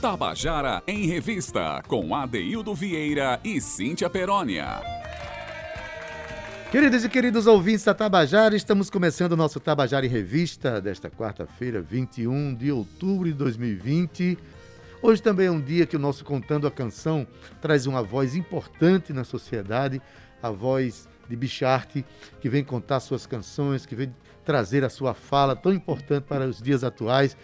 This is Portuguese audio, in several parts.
Tabajara em Revista, com Adeildo Vieira e Cíntia Perónia. Queridos e queridos ouvintes da Tabajara, estamos começando o nosso Tabajara em Revista desta quarta-feira, 21 de outubro de 2020. Hoje também é um dia que o nosso Contando a Canção traz uma voz importante na sociedade, a voz de Bicharte, que vem contar suas canções, que vem trazer a sua fala tão importante para os dias atuais,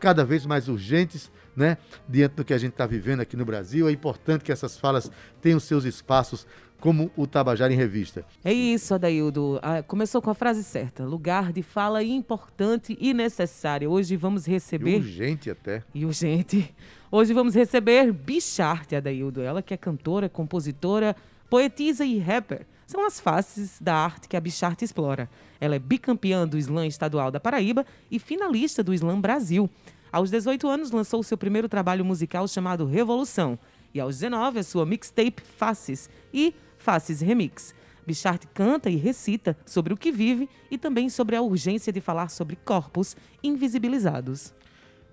cada vez mais urgentes, né? Diante do que a gente está vivendo aqui no Brasil, é importante que essas falas tenham seus espaços como o Tabajara em Revista. É isso, Adaildo. Ah, começou com a frase certa. Lugar de fala importante e necessário. Hoje vamos receber. E urgente até. E urgente. Hoje vamos receber Bicharte, Adaildo. Ela que é cantora, compositora, poetisa e rapper. São as faces da arte que a Bicharte explora. Ela é bicampeã do Slam Estadual da Paraíba e finalista do Slam Brasil. Aos 18 anos, lançou seu primeiro trabalho musical chamado Revolução. E aos 19, a sua mixtape Faces e Faces Remix. Bichart canta e recita sobre o que vive e também sobre a urgência de falar sobre corpos invisibilizados.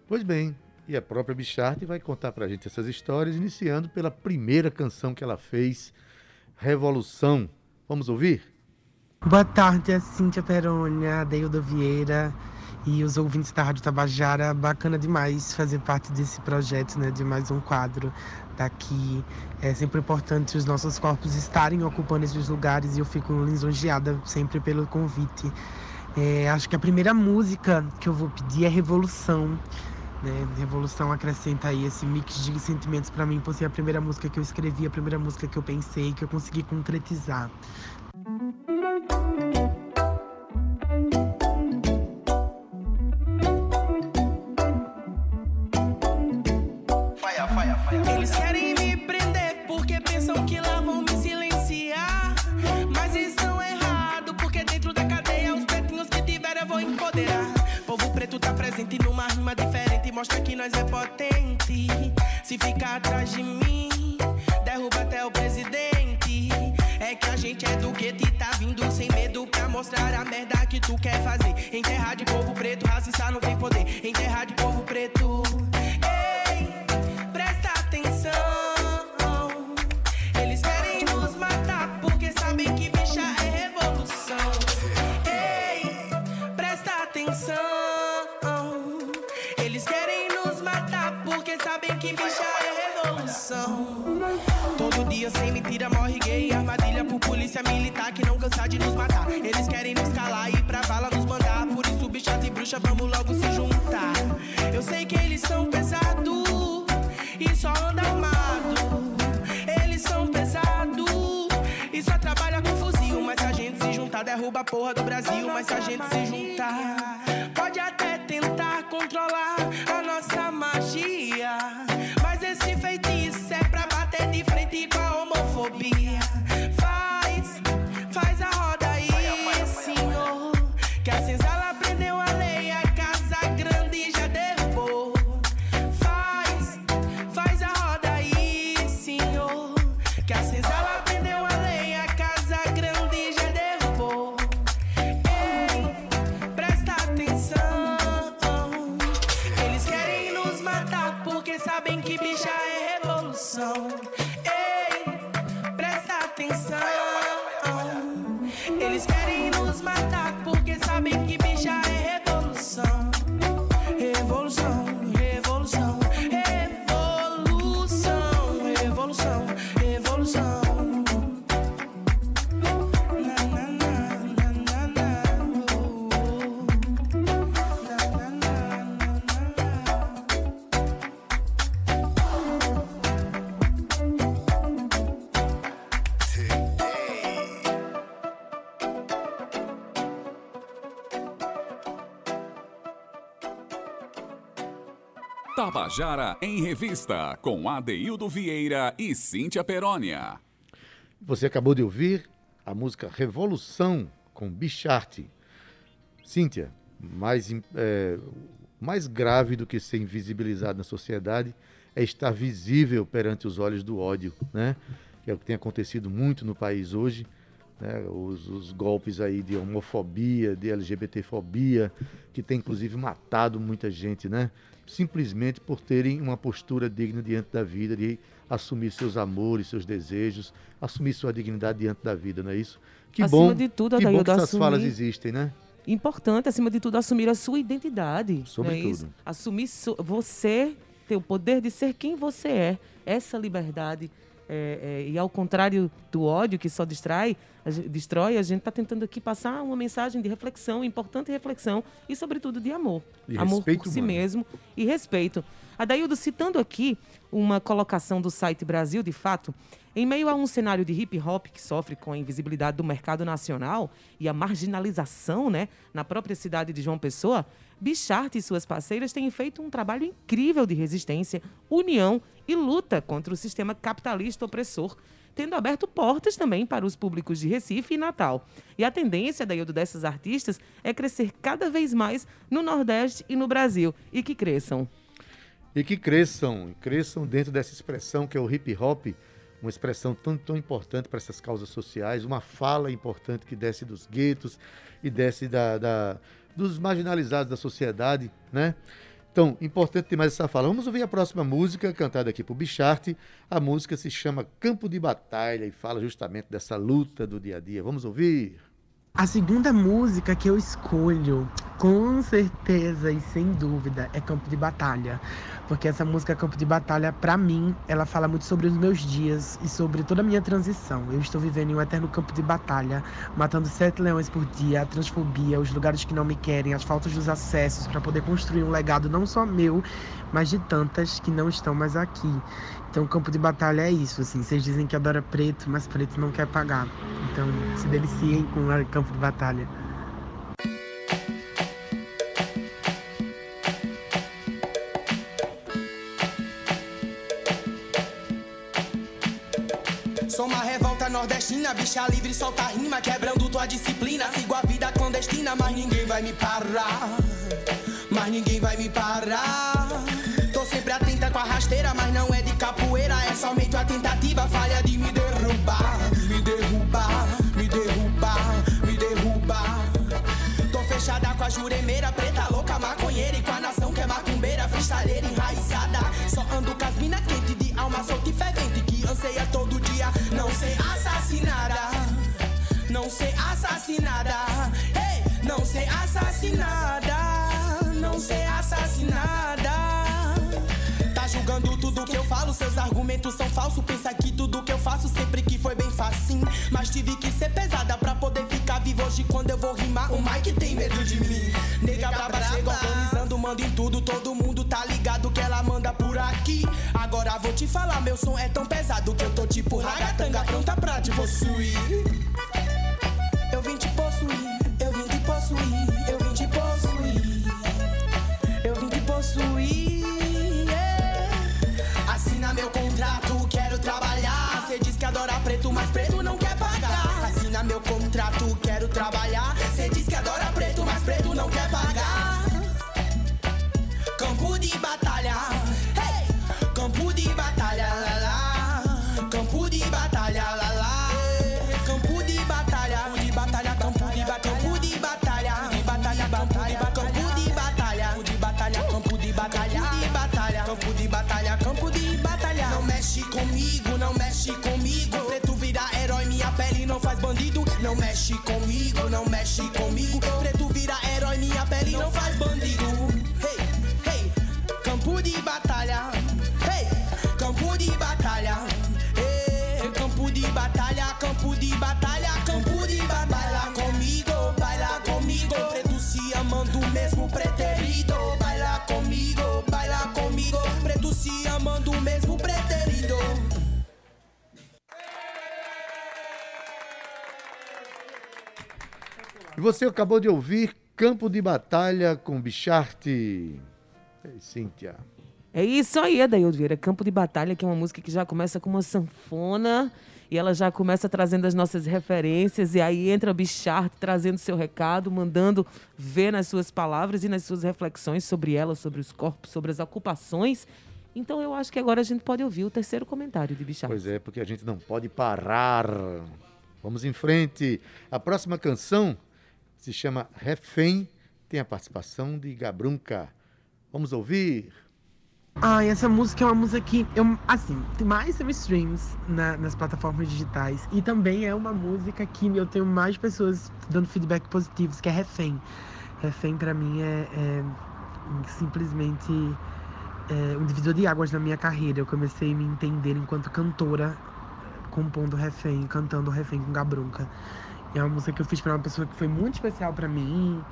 Pois bem, e a própria Bichart vai contar pra gente essas histórias, iniciando pela primeira canção que ela fez, Revolução. Vamos ouvir? Boa tarde, é Cíntia Perônia, Deildo Vieira e os ouvintes da Rádio Tabajara. Bacana demais fazer parte desse projeto, né, de mais um quadro daqui. É sempre importante os nossos corpos estarem ocupando esses lugares e eu fico lisonjeada sempre pelo convite. É, acho que a primeira música que eu vou pedir é Revolução. Né? Revolução acrescenta aí esse mix de sentimentos para mim, por ser a primeira música que eu escrevi, a primeira música que eu pensei, que eu consegui concretizar. Empoderar. Povo preto tá presente numa rima diferente, mostra que nós é potente. Se ficar atrás de mim, derruba até o presidente. É que a gente é do gueto e tá vindo sem medo pra mostrar a merda que tu quer fazer. Em terra de povo preto, racista não tem poder. Em de bruxa, vamos logo se juntar. Eu sei que eles são pesados e só anda armado. Eles são pesados e só trabalha com fuzil. Mas se a gente se juntar, derruba a porra do Brasil. Mas se a gente se juntar, pode até sabem que bicha é revolução. Tabajara em Revista, com Adeildo Vieira e Cíntia Perónia. Você acabou de ouvir a música Revolução com Bicharte. Cíntia, mais, é, mais grave do que ser invisibilizado na sociedade é estar visível perante os olhos do ódio, né? Que é o que tem acontecido muito no país hoje. né, os, os, golpes aí de homofobia, de LGBTfobia, que tem inclusive matado muita gente, né? Simplesmente por terem uma postura digna diante da vida, de assumir seus amores, seus desejos, assumir sua dignidade diante da vida, não é isso? Que acima bom, de tudo, que bom que essas assumir... falas existem, né? Importante, acima de tudo, assumir a sua identidade. Sobretudo. É assumir su... você ter o poder de ser quem você é. Essa liberdade. É, é, e ao contrário do ódio que só distrai, a gente, destrói, a gente está tentando aqui passar uma mensagem de reflexão, importante reflexão e, sobretudo, de amor. E amor por si mano. mesmo e respeito. Adaildo, citando aqui uma colocação do site Brasil de Fato, em meio a um cenário de hip hop que sofre com a invisibilidade do mercado nacional e a marginalização né, na própria cidade de João Pessoa, Bichart e suas parceiras têm feito um trabalho incrível de resistência, união e luta contra o sistema capitalista opressor, tendo aberto portas também para os públicos de Recife e Natal. E a tendência da dessas artistas é crescer cada vez mais no Nordeste e no Brasil, e que cresçam e que cresçam, cresçam dentro dessa expressão que é o hip hop, uma expressão tão, tão importante para essas causas sociais, uma fala importante que desce dos guetos e desce da, da, dos marginalizados da sociedade, né? Então, importante ter mais essa fala. Vamos ouvir a próxima música, cantada aqui por Bicharte. A música se chama Campo de Batalha e fala justamente dessa luta do dia a dia. Vamos ouvir? A segunda música que eu escolho, com certeza e sem dúvida, é Campo de Batalha. Porque essa música Campo de Batalha, para mim, ela fala muito sobre os meus dias e sobre toda a minha transição. Eu estou vivendo em um eterno campo de batalha, matando sete leões por dia, a transfobia, os lugares que não me querem, as faltas dos acessos para poder construir um legado não só meu, mas de tantas que não estão mais aqui. Então, campo de batalha é isso, assim. Vocês dizem que adora preto, mas preto não quer pagar. Então, se deliciem com o campo de batalha. Nordestina, bicha livre, solta rima, quebrando tua disciplina. Sigo a vida clandestina, mas ninguém vai me parar. Mas ninguém vai me parar. Tô sempre atenta com a rasteira, mas não é de capoeira, é somente a tentativa falha de me derrubar. Ser assassinada. Ei, não ser assassinada. Não ser assassinada. Tá julgando tudo que eu falo, seus argumentos são falsos. Pensa que tudo que eu faço sempre que foi bem facinho. Mas tive que ser pesada pra poder ficar vivo hoje quando eu vou rimar. O Mike tem medo de mim. Nega braba chega organizando, manda em tudo. Todo mundo tá ligado que ela manda por aqui. Agora vou te falar, meu som é tão pesado que eu tô tipo ragatanga pronta pra te possuir. Mas preto não quer pagar. Assina meu contrato, quero trabalhar. Cê diz que adora preto, mas preto não quer pagar. Campo de batalha, Não mexe comigo, não mexe comigo. Preto vira herói, minha pele não faz bandido. Você acabou de ouvir Campo de Batalha com Bicharte. Ei, Cíntia. É isso aí, Adaildo Vieira. Campo de Batalha, que é uma música que já começa com uma sanfona e ela já começa trazendo as nossas referências. E aí entra o Bichart trazendo seu recado, mandando ver nas suas palavras e nas suas reflexões sobre ela, sobre os corpos, sobre as ocupações. Então eu acho que agora a gente pode ouvir o terceiro comentário de Bichart. Pois é, porque a gente não pode parar. Vamos em frente. A próxima canção se chama Refém, tem a participação de Gabrunca. Vamos ouvir. Ah, essa música é uma música que, eu, assim, tem mais streams na, nas plataformas digitais. E também é uma música que eu tenho mais pessoas dando feedback positivos, que é Refém. Refém, pra mim, é, é simplesmente é, um divisor de águas na minha carreira. Eu comecei a me entender enquanto cantora, compondo Refém, cantando Refém com Gabrunca. É uma música que eu fiz pra uma pessoa que foi muito especial pra mim.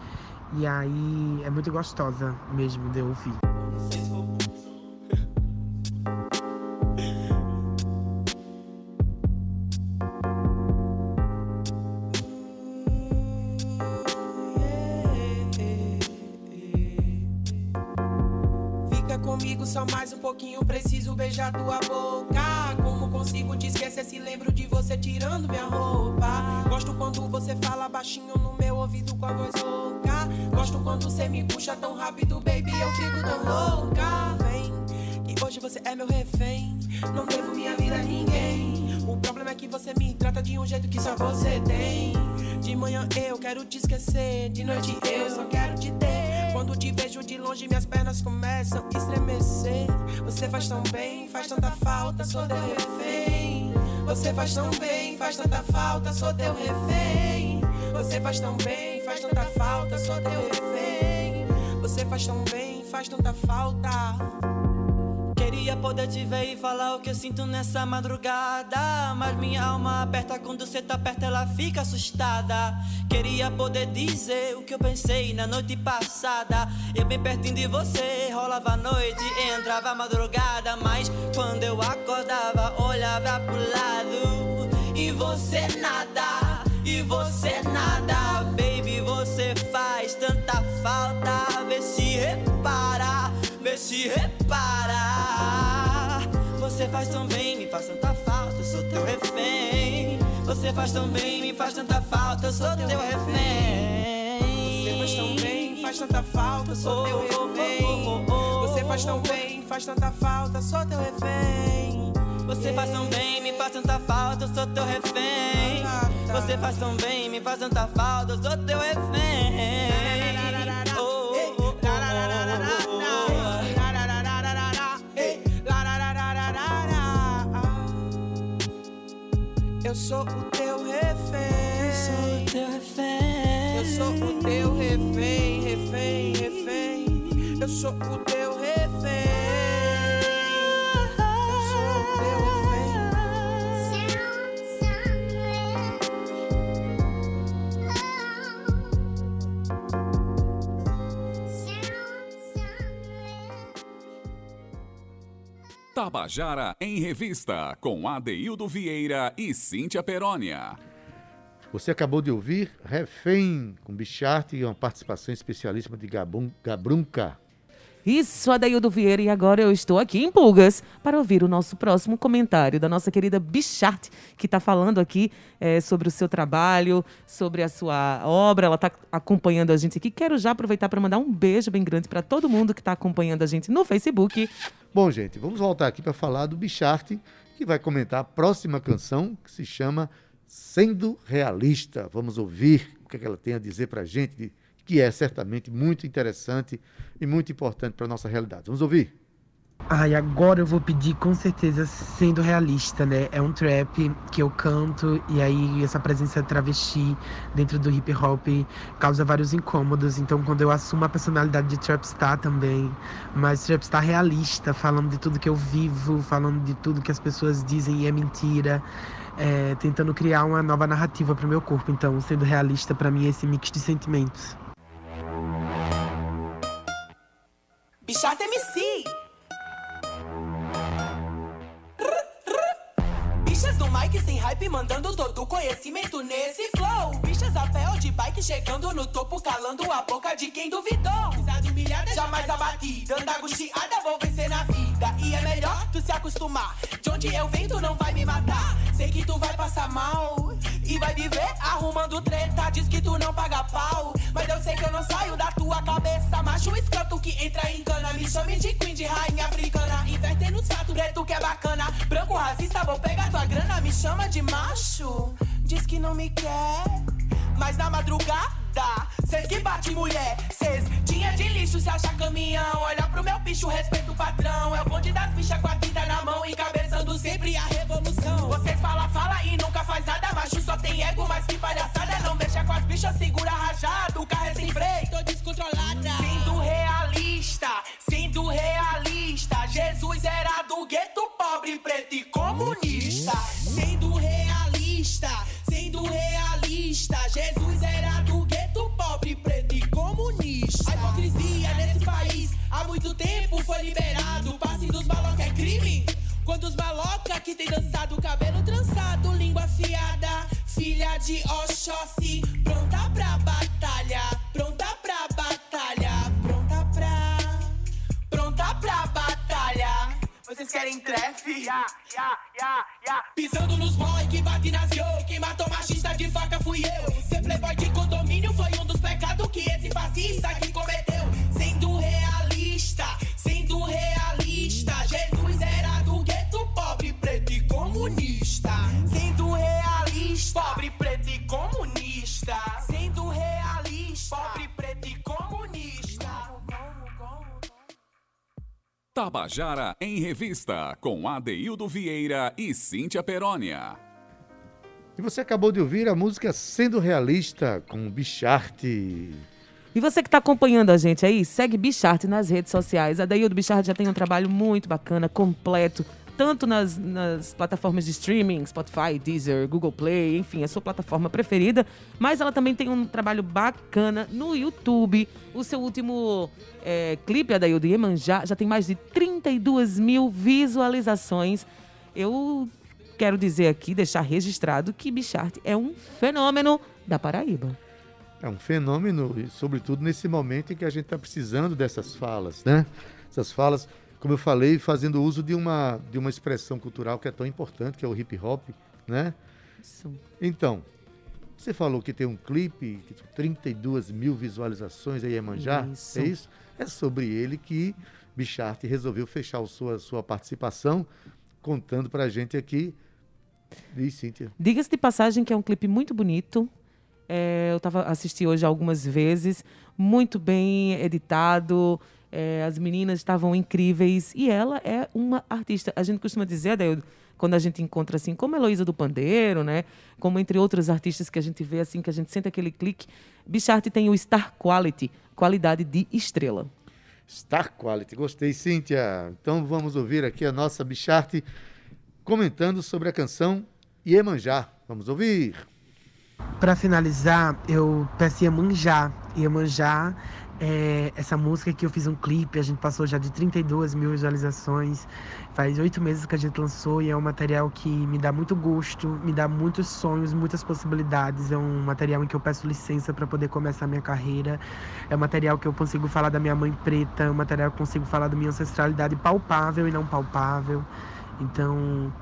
E aí é muito gostosa mesmo de ouvir. Jeito que só você tem. De manhã eu quero te esquecer, de noite eu só quero te ter. Quando te vejo de longe, minhas pernas começam a estremecer. Você faz tão bem, faz tanta falta, sou teu refém. Você faz tão bem, faz tanta falta, sou teu refém. Você faz tão bem, faz tanta falta, sou teu refém. Você faz tão bem, faz tanta falta. Poder te ver e falar o que eu sinto nessa madrugada. Mas minha alma aperta quando você tá perto, ela fica assustada. Queria poder dizer o que eu pensei na noite passada. Eu bem pertinho de você, rolava a noite, entrava a madrugada. Mas quando eu acordava, olhava pro lado. E você nada, e você nada, baby, você faz tanta falta. Vê se repara, vê se repara. Você faz tão bem, me faz tanta falta, eu sou teu refém. Você faz tão bem, me faz tanta falta, eu sou teu refém. Você faz tão bem, faz tanta falta, eu sou teu refém. Você faz tão bem, faz tanta falta, sou teu refém. Você faz tão bem, me faz tanta falta, eu sou teu refém. Você faz tão bem, me faz tanta falta, eu sou teu refém. Eu sou o teu refém. Eu sou o teu refém. Eu sou o teu refém, refém, refém. Eu sou o teu refém. Tabajara em Revista, com Adeildo Vieira e Cíntia Perónia. Você acabou de ouvir Refém, com Bicharte e uma participação especialíssima de Gabum, Gabrunca. Isso, Adaildo Vieira, e agora eu estou aqui em Pulgas para ouvir o nosso próximo comentário da nossa querida Bichart, que está falando aqui é, sobre o seu trabalho, sobre a sua obra. Ela está acompanhando a gente aqui. Quero já aproveitar para mandar um beijo bem grande para todo mundo que está acompanhando a gente no Facebook. Bom, gente, vamos voltar aqui para falar do Bichart, que vai comentar a próxima canção, que se chama Sendo Realista. Vamos ouvir o que, é que ela tem a dizer para a gente de que é certamente muito interessante e muito importante para a nossa realidade. Vamos ouvir? Ai, agora eu vou pedir com certeza sendo realista, né? É um trap que eu canto e aí essa presença travesti dentro do hip hop causa vários incômodos. Então quando eu assumo a personalidade de trapstar também, mas trapstar realista, falando de tudo que eu vivo, falando de tudo que as pessoas dizem e é mentira, é, tentando criar uma nova narrativa para o meu corpo. Então sendo realista para mim é esse mix de sentimentos. Bichata MC. Bichas do Mike sem hype, mandando todo conhecimento nesse flow. Bichas a pé ou de bike, chegando no topo, calando a boca de quem duvidou. Pisada humilhada, jamais abatida. Anda angustiada, vou vencer na vida. E é melhor tu se acostumar. De onde eu venho, tu não vai me matar. Sei que tu vai passar mal. E vai viver arrumando treta. Diz que tu não paga pau. Mas eu sei que eu não saio da tua cabeça. Macho escroto que entra em cana. Me chame de queen, de rainha africana. Invertendo os fatos, preto que é bacana. Branco racista, vou pegar tua grana. Me chama de macho. Diz que não me quer. Mas na madrugada, cês que bate mulher. Cês tinha de lixo se achar caminhão. Olha pro meu bicho, respeito o patrão. É o bonde das bichas com a vida na mão, encabeçando sempre a revolução. Vocês fala, fala e nunca faz nada. Macho tem ego, mas que palhaçada. Não mexa com as bichas, segura rajado. O carro é sem freio, tô descontrolada. Sendo realista, sendo realista. Jesus era do gueto pobre, preto e comunista. Sendo realista, sendo realista. Jesus era do gueto pobre, preto e comunista. A hipocrisia nesse país há muito tempo foi liberado. O passe dos maloca é crime. Quando os maloca que tem dançado, cabelo língua afiada, de Oxóssi, pronta pra batalha, pronta pra batalha, pronta pra, pronta pra batalha. Vocês querem trefe? Ya, ya, ya, ya. Pisando nos boy que bate nas yo, quem matou machista de faca fui eu. Ser playboy de condomínio foi um dos pecados que esse fascista aqui pobre, preto e comunista. Sendo realista, pobre, preto e comunista. Tabajara em Revista, com Adeildo Vieira e Cíntia Perónia. E você acabou de ouvir a música Sendo Realista com Bicharte. E você que está acompanhando a gente aí, segue Bichart nas redes sociais. A Daí do Bichart já tem um trabalho muito bacana, completo, tanto nas, nas plataformas de streaming, Spotify, Deezer, Google Play, enfim, a sua plataforma preferida. Mas ela também tem um trabalho bacana no YouTube. O seu último é, clipe, a Daí do Iemanjá, já tem mais de 32 mil visualizações. Eu quero dizer aqui, deixar registrado que Bichart é um fenômeno da Paraíba. É um fenômeno, sobretudo nesse momento em que a gente está precisando dessas falas, né? Essas falas, como eu falei, fazendo uso de uma, de uma expressão cultural que é tão importante, que é o hip hop, né? Isso. Então, você falou que tem um clipe, que tem 32 mil visualizações aí, Iemanjá, Isso. é isso? É sobre ele que Bicharte resolveu fechar sua, sua participação, contando pra gente aqui. E Cíntia. Diga-se de passagem que é um clipe muito bonito. É, eu tava assisti hoje algumas vezes, muito bem editado. É, as meninas estavam incríveis e ela é uma artista. A gente costuma dizer, quando a gente encontra assim, como Heloísa do Pandeiro, né? Como entre outros artistas que a gente vê assim, que a gente sente aquele clique. Bicharte tem o Star Quality, qualidade de estrela. Star Quality. Gostei, Cíntia. Então vamos ouvir aqui a nossa Bicharte comentando sobre a canção Iemanjá. Vamos ouvir. Pra finalizar, eu peço Iemanjá. Iemanjá é essa música que eu fiz um clipe, a gente passou já de 32 mil visualizações. Faz oito meses que a gente lançou e é um material que me dá muito gosto, me dá muitos sonhos, muitas possibilidades. É um material em que eu peço licença para poder começar a minha carreira. É um material que eu consigo falar da minha mãe preta, é um material que eu consigo falar da minha ancestralidade palpável e não palpável. Então,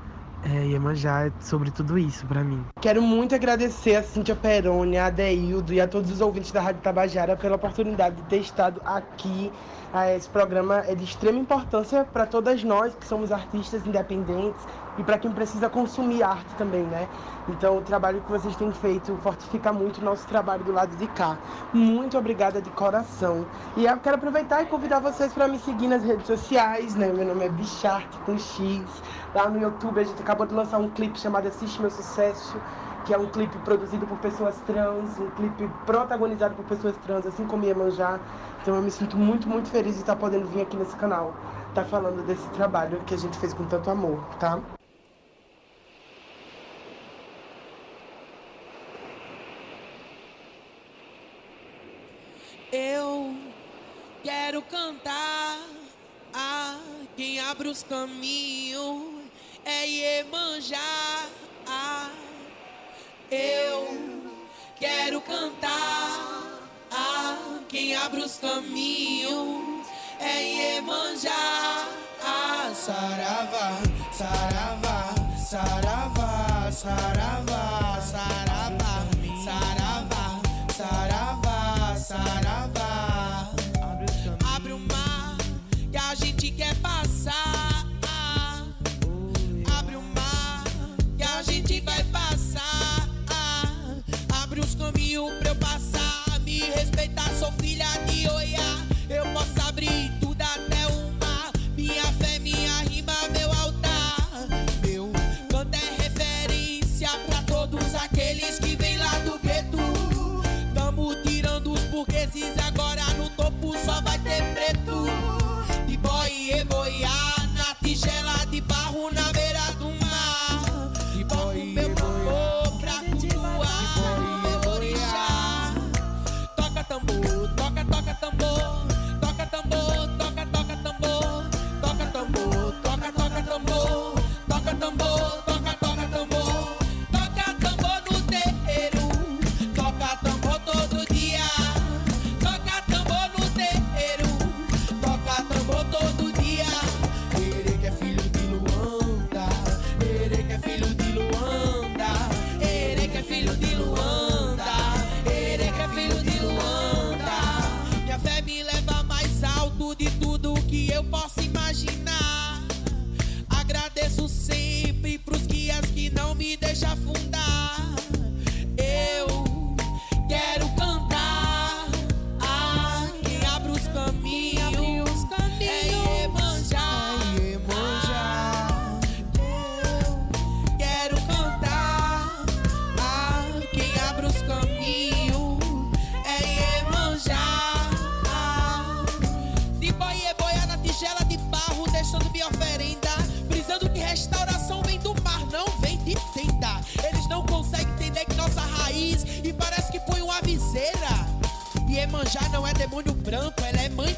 é, Iemanjá é sobre tudo isso pra mim. Quero muito agradecer a Cíntia Peroni, a Adeildo e a todos os ouvintes da Rádio Tabajara pela oportunidade de ter estado aqui. Ah, Esse programa é de extrema importância para todas nós que somos artistas independentes e para quem precisa consumir arte também, né? Então, o trabalho que vocês têm feito fortifica muito o nosso trabalho do lado de cá. Muito obrigada de coração. E eu quero aproveitar e convidar vocês para me seguir nas redes sociais, né? Meu nome é Bicharte com X. Lá no YouTube a gente acabou de lançar um clipe chamado Assiste Meu Sucesso, que é um clipe produzido por pessoas trans, um clipe protagonizado por pessoas trans, assim como Iemanjá. Então eu me sinto muito, muito feliz de estar podendo vir aqui nesse canal, tá falando desse trabalho que a gente fez com tanto amor, tá? Eu quero cantar a quem abre os caminhos é Iemanjá. Eu quero cantar a quem abre os caminhos é Iemanjá. Saravá, saravá, saravá, saravá, saravá, saravá, saravá, saravá. Abre o mar que a gente quer passar. pediu pra eu passar, me respeitar, sou filha de Oiá. Eu posso abrir Iemanjá não é demônio branco, ela é mãe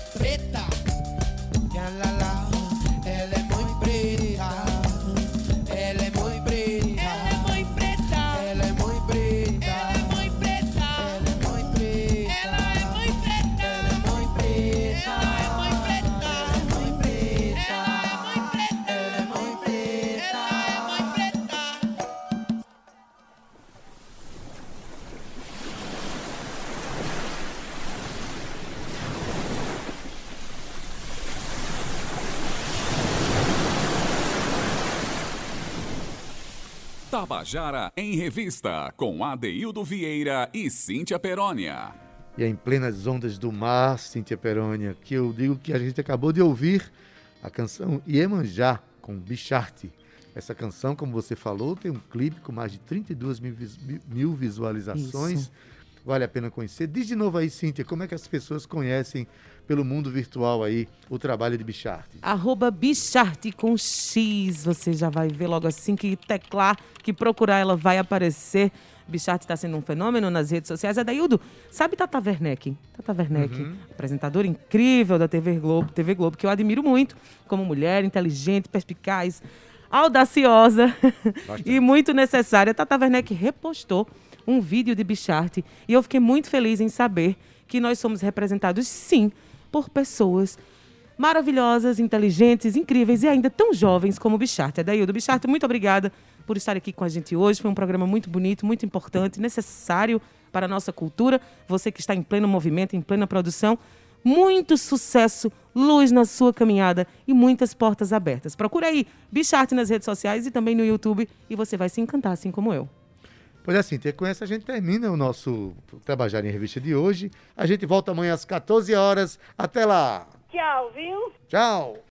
Tabajara em Revista, com Adeildo Vieira e Cíntia Perónia. E é em plenas ondas do mar, Cíntia Perônia, que eu digo que a gente acabou de ouvir a canção Iemanjá, com Bicharte. Essa canção, como você falou, tem um clipe com mais de 32 mil, vis- mil visualizações. Isso. Vale a pena conhecer. Diz de novo aí, Cíntia, como é que as pessoas conhecem pelo mundo virtual aí o trabalho de Bicharte? Arroba Bicharte com X. Você já vai ver logo assim que teclar, que procurar, ela vai aparecer. Bicharte está sendo um fenômeno nas redes sociais. Adaildo, sabe Tata Werneck? Tata Werneck, apresentadora incrível da TV Globo, TV Globo, que eu admiro muito como mulher, inteligente, perspicaz, audaciosa e muito necessária. Tata Werneck repostou um vídeo de Bicharte e eu fiquei muito feliz em saber que nós somos representados, sim, por pessoas maravilhosas, inteligentes, incríveis e ainda tão jovens como o Bicharte. Adaildo, Bicharte, muito obrigada por estar aqui com a gente hoje. Foi um programa muito bonito, muito importante, necessário para a nossa cultura. Você que está em pleno movimento, em plena produção, muito sucesso, luz na sua caminhada e muitas portas abertas. Procura aí Bicharte nas redes sociais e também no YouTube e você vai se encantar, assim como eu. Pois é, Cíntia, com essa a gente termina o nosso Trabalhar em Revista de hoje. A gente volta amanhã às 14 horas. Até lá. Tchau, viu? Tchau.